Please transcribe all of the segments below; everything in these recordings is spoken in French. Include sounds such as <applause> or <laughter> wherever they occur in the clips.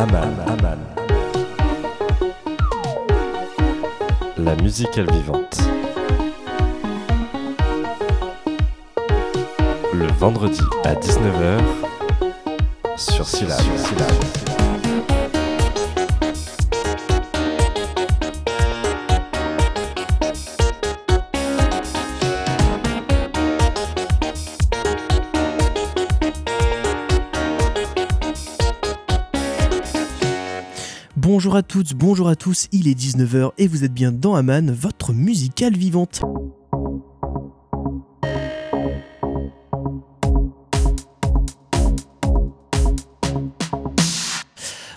Aman, Aman. La musicale vivante. Le vendredi à 19h sur Syllab. Bonjour à toutes, bonjour à tous, il est 19h et vous êtes bien dans Aman, votre musicale vivante.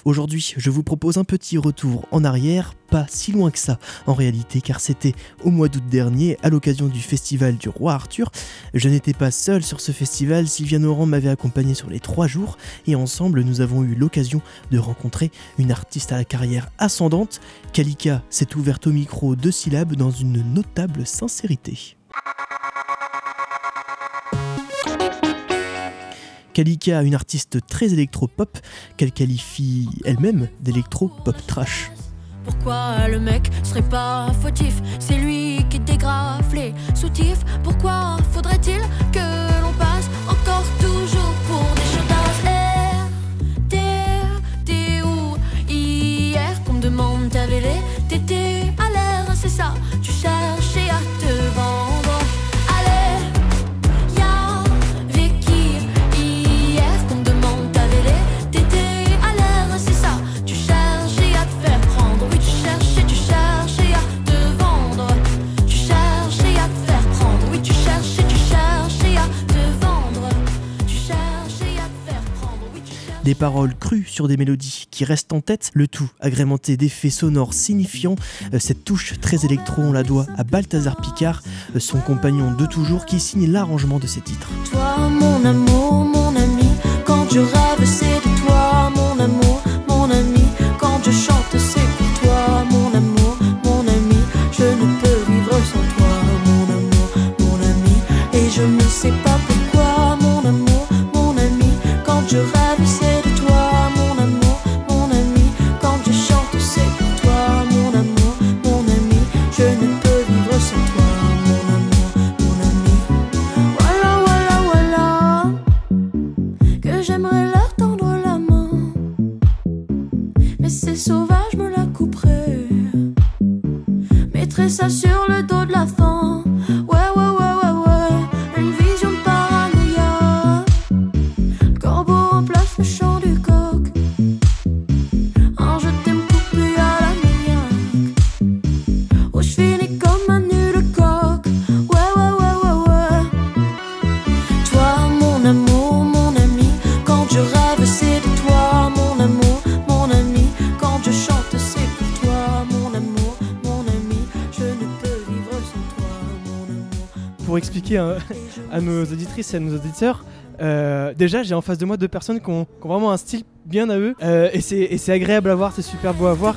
Aujourd'hui, je vous propose un petit retour en arrière, pas si loin que ça en réalité, car c'était au mois d'août dernier, à l'occasion du festival du Roi Arthur. Je n'étais pas seul sur ce festival, Sylvia Noran m'avait accompagné sur les trois jours, et ensemble nous avons eu l'occasion de rencontrer une artiste à la carrière ascendante. Kalika s'est ouverte au micro de syllabes dans une notable sincérité. Kalika, une artiste très électro-pop qu'elle qualifie elle-même d'électro-pop trash. Pourquoi le mec serait pas fautif? C'est lui qui dégrafe les soutifs. Pourquoi faudrait-il que Paroles crues sur des mélodies qui restent en tête, le tout agrémenté d'effets sonores signifiants. Euh, Cette touche très électro, on la doit à Balthazar Picard, euh, son compagnon de toujours, qui signe l'arrangement de ces titres. Hein, à nos auditrices et à nos auditeurs, euh, déjà j'ai en face de moi deux personnes qui ont, vraiment un style bien à eux, euh, et c'est agréable à voir, c'est super beau à voir.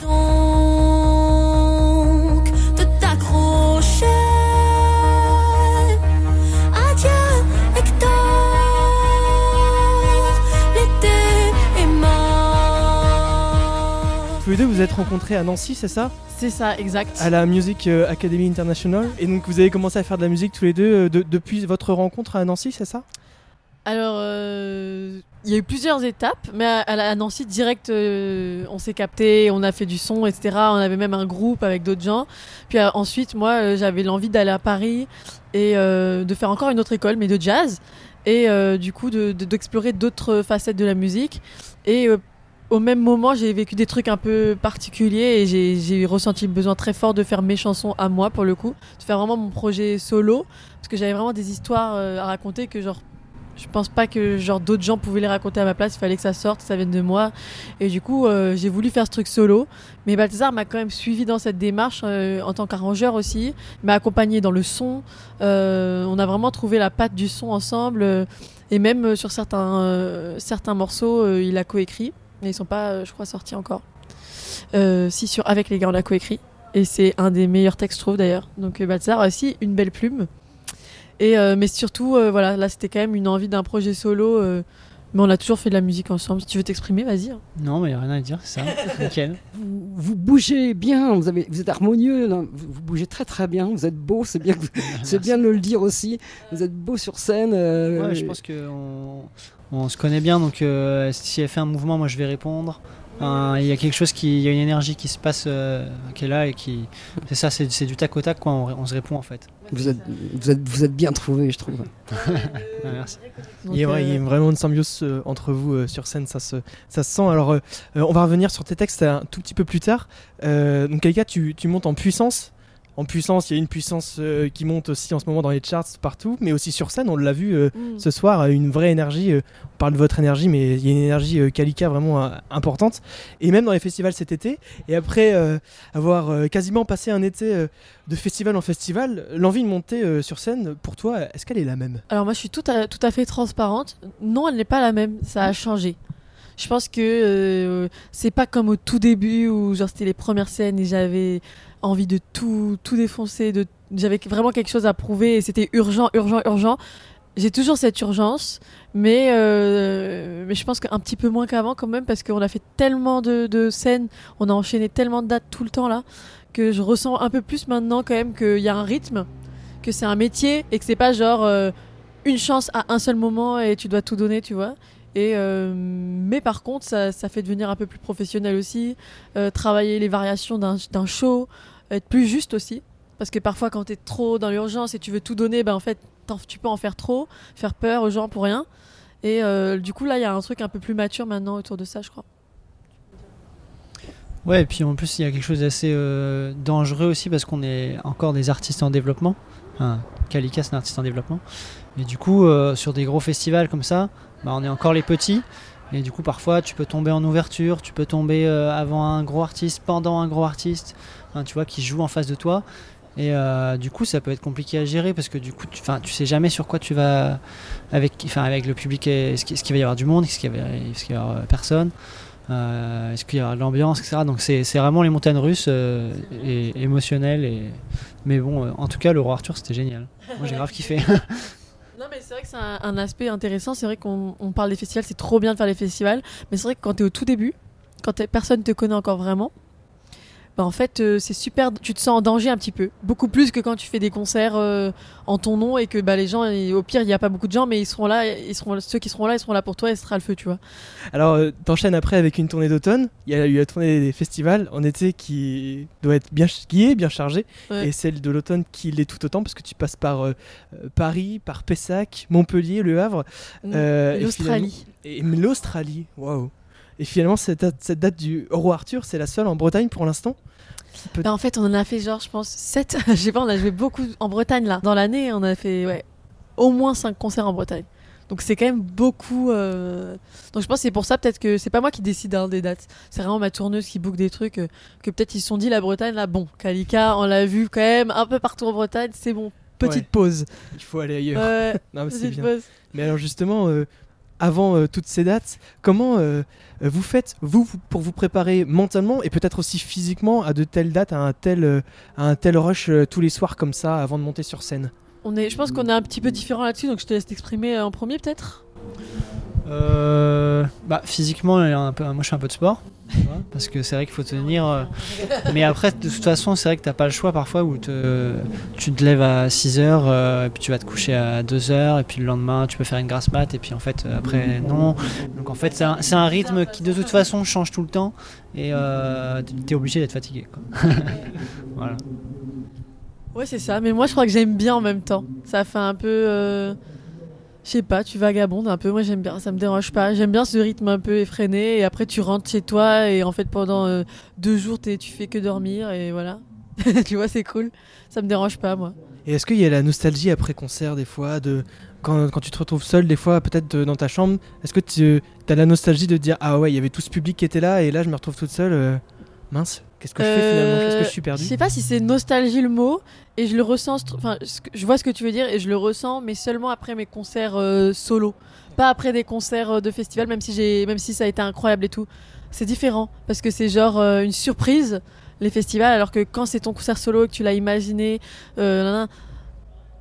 Tous les deux vous êtes rencontrés à Nancy, c'est ça? C'est ça, exact. À la Music euh, Academy International. Et donc vous avez commencé à faire de la musique tous les deux euh, de- depuis votre rencontre à Nancy, c'est ça? Alors, euh, il y a eu plusieurs étapes, mais à, Nancy, direct, euh, on s'est capté, on a fait du son, etc. On avait même un groupe avec d'autres gens. Puis euh, ensuite, moi, j'avais l'envie d'aller à Paris et de faire encore une autre école, mais de jazz. Et du coup, de- de- d'explorer d'autres facettes de la musique. Et au même moment, j'ai vécu des trucs un peu particuliers et j'ai- ressenti le besoin très fort de faire mes chansons à moi, pour le coup. De faire vraiment mon projet solo. Parce que j'avais vraiment des histoires euh, à raconter que, genre, je pense pas que genre d'autres gens pouvaient les raconter à ma place. Il fallait que ça sorte, que ça vienne de moi. Et du coup, euh, j'ai voulu faire ce truc solo. Mais Balthazar m'a quand même suivi dans cette démarche euh, en tant qu'arrangeur aussi. M'a accompagné dans le son. On a vraiment trouvé la patte du son ensemble. et même sur certains, certains morceaux, il a coécrit. Mais ils sont pas, euh, je crois, sortis encore. Euh, si, sur Avec les gars, on a coécrit. Et c'est un des meilleurs textes, je trouve d'ailleurs. Donc euh, Balthazar a aussi une belle plume. Et, euh, mais surtout, euh, voilà, là c'était quand même une envie d'un projet solo, euh, Mais on a toujours fait de la musique ensemble. Si tu veux t'exprimer, vas-y. hein. Non, mais y a rien à dire, c'est ça. <laughs> Nickel. Vous, vous bougez bien, vous, avez, vous êtes harmonieux, là. vous, vous bougez très très bien, vous êtes beau, c'est bien, <laughs> c'est bien de le dire aussi. Vous êtes beau sur scène. euh, Ouais, je pense qu'on on se connaît bien, donc euh, si elle fait un mouvement, moi je vais répondre. Il y a quelque chose qui, il y a une énergie qui se passe, euh, qui est là et qui, c'est ça, c'est c'est du tac au tac quoi. On, on se répond en fait. vous, êtes, vous, êtes, vous êtes bien trouvé, je trouve. <laughs> Merci. Donc, Il y, a, ouais, il y a euh, vraiment une symbiose euh, entre vous euh, sur scène, ça se, ça se sent. Alors, on va revenir sur tes textes un tout petit peu plus tard. Euh, donc, Kalika, tu, tu montes en puissance. En puissance, il y a une puissance euh, qui monte aussi en ce moment dans les charts partout, mais aussi sur scène, on l'a vu euh, mm. ce soir, euh, une vraie énergie. euh, on parle de votre énergie, mais il y a une énergie Kalika vraiment importante. Et même dans les festivals cet été, et après avoir quasiment passé un été de festival en festival, l'envie de monter sur scène, pour toi, est-ce qu'elle est la même? Alors moi je suis tout à, tout à fait transparente. Non, elle n'est pas la même, ça a changé. Je pense que euh, c'est pas comme au tout début où genre c'était les premières scènes et j'avais envie de tout tout défoncer, de j'avais vraiment quelque chose à prouver et c'était urgent, urgent, urgent. J'ai toujours cette urgence, mais euh, mais je pense qu'un petit peu moins qu'avant quand même parce qu'on a fait tellement de, de scènes, on a enchaîné tellement de dates tout le temps là que je ressens un peu plus maintenant quand même qu'il y a un rythme, que c'est un métier et que c'est pas genre euh, une chance à un seul moment et tu dois tout donner, tu vois. Euh, mais par contre, ça, fait devenir un peu plus professionnel aussi, euh, travailler les variations d'un show, être plus juste aussi. Parce que parfois, quand tu es trop dans l'urgence et tu veux tout donner, ben en fait, tu peux en faire trop, faire peur aux gens pour rien. Et euh, du coup, là, il y a un truc un peu plus mature maintenant autour de ça, je crois. Ouais, et puis en plus il y a quelque chose d'assez dangereux aussi parce qu'on est encore des artistes en développement. Enfin, Kalika c'est un artiste en développement. Et du coup, sur des gros festivals comme ça, bah, on est encore les petits. Et du coup, parfois, tu peux tomber en ouverture, tu peux tomber euh, avant un gros artiste, pendant un gros artiste, tu vois, qui joue en face de toi. Et euh, du coup, ça peut être compliqué à gérer parce que du coup, tu, tu sais jamais sur quoi tu vas avec, avec le public. Est-ce qu'il va y avoir du monde Est-ce qu'il va, y avoir euh, personne Euh, Est-ce qu'il y aura de l'ambiance, etc. Donc c'est vraiment les montagnes russes euh, et émotionnelles. Et... Mais bon, euh, en tout cas, le roi Arthur, c'était génial. Moi, j'ai grave kiffé. <laughs> Mais c'est vrai que c'est un, aspect intéressant. C'est vrai qu'on on parle des festivals, c'est trop bien de faire les festivals. Mais c'est vrai que quand tu es au tout début, quand personne te connaît encore vraiment, bah en fait, euh, c'est super. Tu te sens en danger un petit peu. Beaucoup plus que quand tu fais des concerts euh, en ton nom et que bah, les gens, et au pire, il n'y a pas beaucoup de gens, mais ils seront là. Ils seront, ceux qui seront là, ils seront là pour toi et ce sera le feu, tu vois. Alors, euh, t'enchaînes après avec une tournée d'automne. Il y a eu la tournée des festivals en été qui doit être bien, qui est bien chargée, Ouais. et celle de l'automne qui l'est tout autant parce que tu passes par euh, Paris, par Pessac, Montpellier, Le Havre, et L'Australie. et l'Australie. Waouh. Et finalement, cette date, cette date du Roi Arthur, c'est la seule en Bretagne pour l'instant. Peut- Bah, en fait, on en a fait genre, je pense, 7. <laughs> Je sais pas, on a joué beaucoup en Bretagne là. Dans l'année, on a fait ouais, au moins 5 concerts en Bretagne. Donc c'est quand même beaucoup. euh, Donc je pense que c'est pour ça peut-être que c'est pas moi qui décide hein, des dates. C'est vraiment ma tourneuse qui book des trucs euh, que peut-être ils se sont dit la Bretagne là. Bon, Kalika, on l'a vu quand même un peu partout en Bretagne. C'est bon. Petite Ouais. pause. Il faut aller ailleurs. Ouais, <laughs> non, mais bien. pause. Mais alors justement, euh, avant euh, toutes ces dates, comment euh, euh, vous faites, vous, pour vous préparer mentalement et peut-être aussi physiquement à de telles dates, à un tel, euh, à un tel rush euh, tous les soirs comme ça avant de monter sur scène? On est, je pense qu'on est un petit peu différent là-dessus, donc je te laisse t'exprimer en premier peut-être? Euh, bah, physiquement, un peu, moi je fais un peu de sport. tu <laughs> Parce que c'est vrai qu'il faut tenir. euh, Mais après, de toute façon, c'est vrai que t'as pas le choix parfois où te, tu te lèves à 6 heures, euh, et puis tu vas te coucher à 2 heures, et puis le lendemain, tu peux faire une grasse mat, et puis en fait, euh, après, non. Donc en fait, c'est un, c'est un rythme qui de toute façon change tout le temps, et euh, t'es obligé d'être fatigué. quoi. <laughs> voilà. Ouais, c'est ça. Mais moi, je crois que j'aime bien en même temps. Ça fait un peu. euh, Je sais pas, tu vagabondes un peu. Moi, j'aime bien. Ça me dérange pas. J'aime bien ce rythme un peu effréné. Et après, tu rentres chez toi. Et en fait, pendant euh, deux jours, t'es- tu fais que dormir. Et voilà. <laughs> tu vois, c'est cool. Ça me dérange pas, moi. Et est-ce qu'il y a la nostalgie après concert des fois de quand, quand tu te retrouves seul des fois peut-être dans ta chambre Est-ce que tu as la nostalgie de dire ah ouais il y avait tout ce public qui était là et là je me retrouve toute seule euh, qu'est-ce que je fais finalement? Qu'est-ce que je suis perdu? Je sais pas si c'est nostalgie le mot. Et je le ressens. Enfin, je vois ce que tu veux dire. Et je le ressens, mais seulement après mes concerts euh, solo. Pas après des concerts euh, de festival, même si, même si ça a été incroyable et tout. C'est différent. Parce que c'est genre euh, une surprise, les festivals. Alors que quand c'est ton concert solo et que tu l'as imaginé, je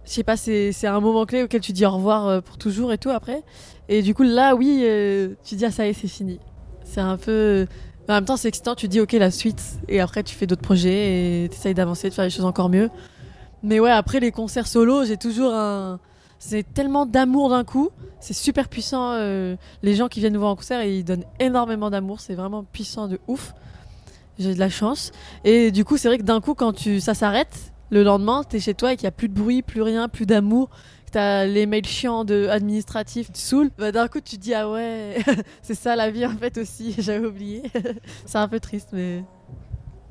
sais pas, c'est un moment clé auquel tu dis au revoir pour toujours et tout après. Et du coup, là, oui, tu dis, ah, ça y est, c'est fini. C'est un peu. En même temps, c'est excitant, tu dis, ok, la suite. Et après, tu fais d'autres projets et tu essayes d'avancer, de faire les choses encore mieux. Mais ouais, après les concerts solo, j'ai toujours un. C'est tellement d'amour d'un coup. C'est super puissant. euh, les gens qui viennent nous voir en concert, ils donnent énormément d'amour. C'est vraiment puissant de ouf. J'ai de la chance. Et du coup, c'est vrai que d'un coup, quand ça s'arrête, le lendemain, t'es chez toi et qu'il n'y a plus de bruit, plus rien, plus d'amour, t'as les mails chiants de administratifs, tu saoules, bah, d'un coup, tu te dis, ah ouais, <laughs> c'est ça la vie en fait aussi, <laughs> j'avais oublié. <laughs> c'est un peu triste, mais.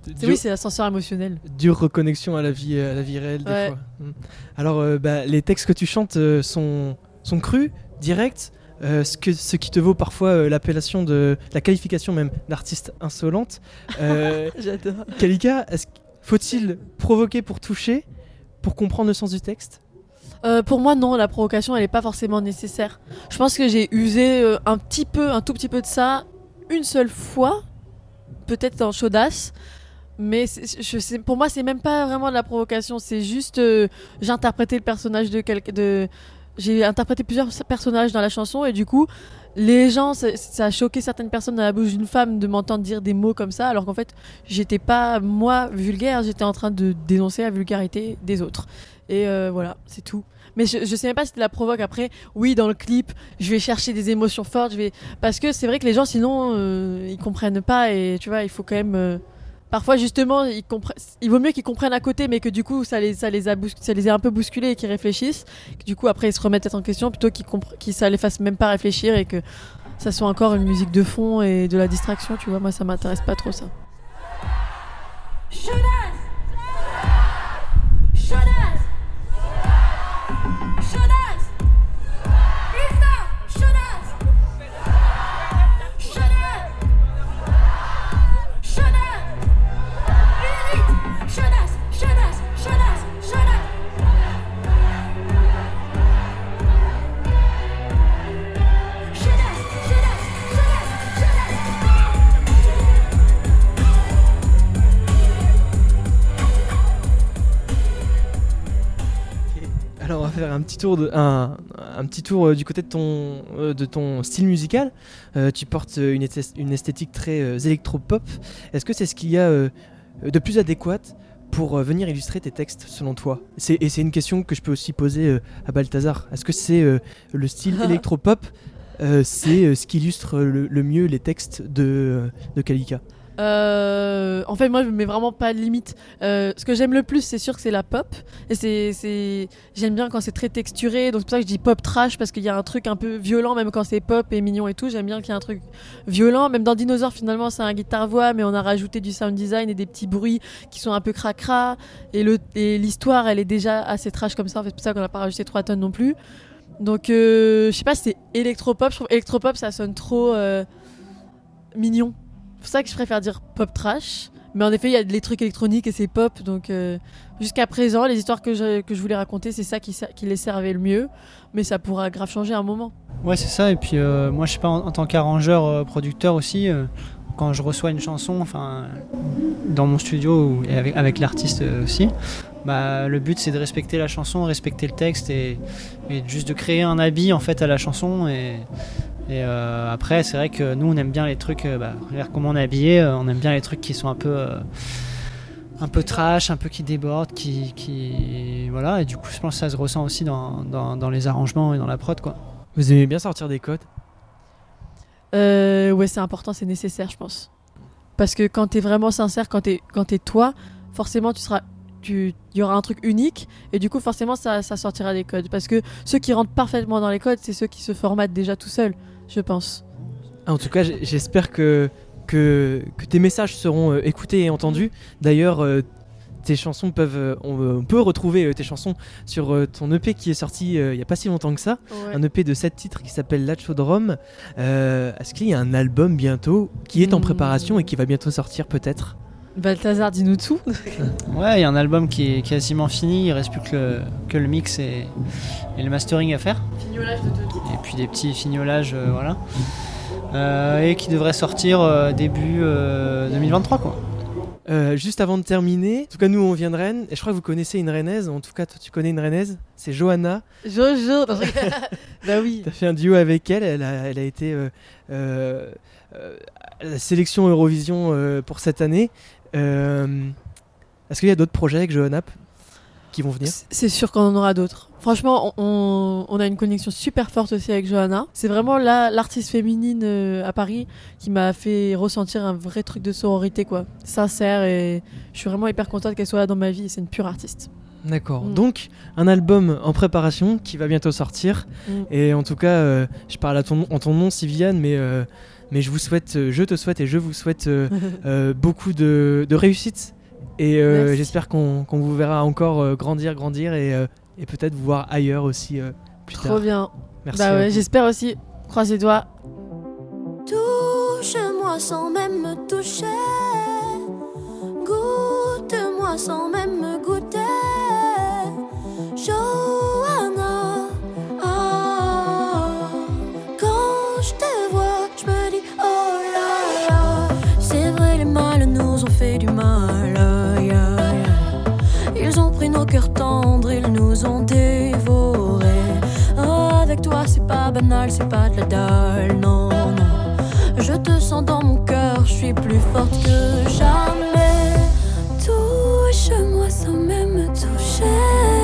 Dur- Oui, c'est l'ascenseur émotionnel. dure reconnexion à la vie, à la vie réelle des fois. Mm. Alors, euh, bah, les textes que tu chantes euh, sont, sont crus, directs, euh, ce, que, ce qui te vaut parfois euh, l'appellation de la qualification même d'artiste insolente. Euh, J'adore. Kalika, faut-il provoquer pour toucher, pour comprendre le sens du texte? Euh, pour moi, non, la provocation, elle n'est pas forcément nécessaire. Je pense que j'ai usé euh, un petit peu, un tout petit peu de ça, une seule fois, peut-être dans Chaudasse. Mais pour moi, c'est même pas vraiment de la provocation. C'est juste, euh, j'ai interprété le personnage de quelqu'un. De, j'ai interprété plusieurs personnages dans la chanson et du coup, les gens, ça, a choqué certaines personnes dans la bouche d'une femme de m'entendre dire des mots comme ça, alors qu'en fait, j'étais pas moi vulgaire, j'étais en train de dénoncer la vulgarité des autres. Et euh, voilà, c'est tout. Mais je, je sais même pas si c'était la provoque après. Oui, dans le clip, je vais chercher des émotions fortes. Je vais parce que c'est vrai que les gens sinon euh, ils comprennent pas et tu vois il faut quand même. Parfois justement. Il vaut mieux qu'ils comprennent à côté, mais que du coup ça les ça les a ça les a un peu bousculés et qu'ils réfléchissent. Que du coup après ils se remettent en question plutôt qu'ils qu'ils ça les fasse même pas réfléchir et que ça soit encore une musique de fond et de la distraction. Tu vois moi ça m'intéresse pas trop ça. Un petit tour, de, un, un petit tour euh, du côté de ton, euh, de ton style musical. Euh, tu portes une, esthé- une esthétique très électro-pop. Est-ce que c'est ce qu'il y a de plus adéquat pour venir illustrer tes textes, selon toi? C'est- Et c'est une question que je peux aussi poser à Balthazar. Est-ce que c'est le style <laughs> électro-pop? Euh, C'est euh, ce qui illustre le, le mieux les textes de, de Kalika? Euh, en fait, moi, je me mets vraiment pas de limite. Euh, ce que j'aime le plus, c'est sûr que c'est la pop. Et c'est, j'aime bien quand c'est très texturé. Donc c'est pour ça que je dis pop trash parce qu'il y a un truc un peu violent, même quand c'est pop et mignon et tout. J'aime bien qu'il y ait un truc violent. Même dans Dinosaure, finalement, c'est un guitare-voix, mais on a rajouté du sound design et des petits bruits qui sont un peu cracra. Et, et l'histoire, elle est déjà assez trash comme ça. C'est pour ça qu'on n'a pas rajouté 3 tonnes non plus. Donc, euh, je sais pas c'est électropop. Je trouve électropop, ça sonne trop euh, mignon. C'est pour ça que je préfère dire pop trash. Mais en effet, il y a des trucs électroniques et c'est pop. Donc euh, jusqu'à présent, les histoires que je, que je voulais raconter, c'est ça qui, les servait le mieux. Mais ça pourra grave changer à un moment. Ouais, c'est ça. Et puis, euh, moi, je sais pas, en, tant qu'arrangeur, euh, producteur aussi, quand je reçois une chanson, enfin, dans mon studio et avec, l'artiste aussi, bah, le but c'est de respecter la chanson, respecter le texte et, et juste de créer un habit en fait à la chanson. Et, et, euh, après, c'est vrai que nous, on aime bien les trucs, euh, bah, regarde comment on est habillé, euh, on aime bien les trucs qui sont un peu. euh, un peu trash, un peu qui débordent, qui, qui voilà, et du coup je pense que ça se ressent aussi dans, dans, dans les arrangements et dans la prod quoi. Vous aimez bien sortir des codes Euh, ouais, c'est important, c'est nécessaire, je pense. Parce que quand t'es vraiment sincère, quand t'es quand t'es toi, forcément tu seras tu il y aura un truc unique et du coup forcément ça, ça sortira des codes parce que ceux qui rentrent parfaitement dans les codes c'est ceux qui se formatent déjà tout seuls je pense Ah, En tout cas, j'espère que, que, que tes messages seront euh, écoutés et entendus. D'ailleurs, euh, tes chansons peuvent, euh, on, peut retrouver tes chansons sur ton EP qui est sorti il n'y a pas si longtemps que ça. Un EP de 7 titres qui s'appelle Lachodrome. Euh, Est-ce qu'il y a un album bientôt qui est en Hmm. préparation et qui va bientôt sortir peut-être? Balthazar dis-nous tout <laughs> Ouais, il y a un album qui est quasiment fini, il reste plus que le, que le mix et, et le mastering à faire. Et puis des petits fignolages, euh, voilà. Euh, et qui devrait sortir euh, début euh, 2023 quoi. Euh, juste avant de terminer, en tout cas nous on vient de Rennes et je crois que vous connaissez une rennaise, en tout cas toi tu connais une rennaise, c'est Johanna. Jojo. <laughs> Bah oui. Tu as fait un duo avec elle, elle a, elle a été euh, euh, euh, à la sélection Eurovision euh, pour cette année. Euh, Est-ce qu'il y a d'autres projets avec Johanna p- qui vont venir? C'est sûr qu'on en aura d'autres. Franchement, on, a une connexion super forte aussi avec Johanna. C'est vraiment la- l'artiste féminine euh, à Paris qui m'a fait ressentir un vrai truc de sororité, quoi. Sincère et je suis vraiment hyper contente qu'elle soit là dans ma vie. C'est une pure artiste. D'accord. Mm. Donc un album en préparation qui va bientôt sortir. Mm. Et en tout cas, euh, je parle à ton, en ton nom, Sylviane, mais, euh, mais je vous souhaite, euh, je te souhaite et je vous souhaite euh, <laughs> euh, beaucoup de, de réussite. Et euh, j'espère qu'on qu'on vous verra encore euh, grandir, grandir et, euh, et peut-être vous voir ailleurs aussi euh, plus Trop tard. bien. Merci. bah ouais, j'espère aussi. Croise les doigts. Touche-moi sans même me toucher. Goûte-moi sans même me goûter. Nous ont avec toi, c'est pas banal, c'est pas de la dalle, non, non. Je te sens dans mon cœur, je suis plus forte que jamais. Touche-moi sans même me toucher.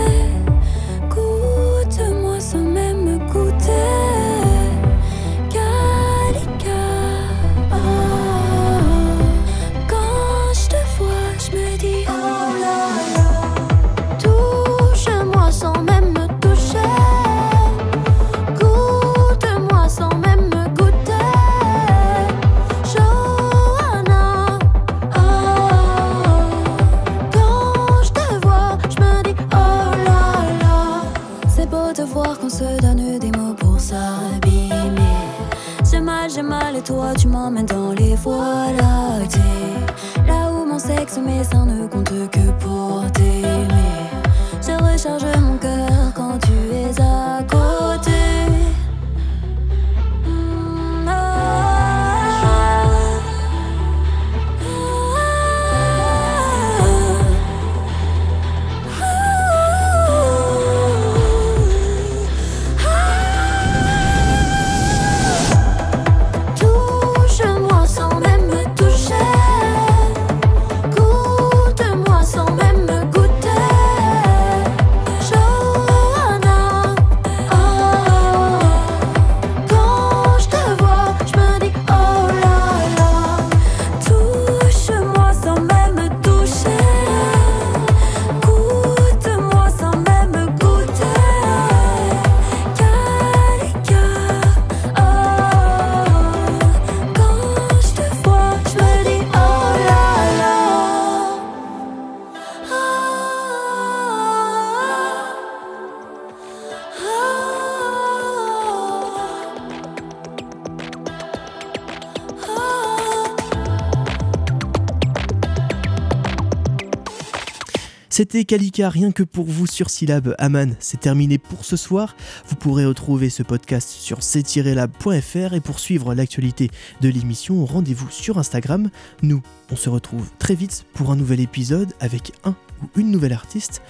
C'était Kalika, rien que pour vous sur Syllab. Aman, c'est terminé pour ce soir. Vous pourrez retrouver ce podcast sur c-lab.fr et pour suivre l'actualité de l'émission, rendez-vous sur Instagram. Nous, on se retrouve très vite pour un nouvel épisode avec un ou une nouvelle artiste.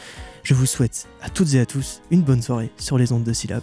Je vous souhaite à toutes et à tous une bonne soirée sur les ondes de Syllab.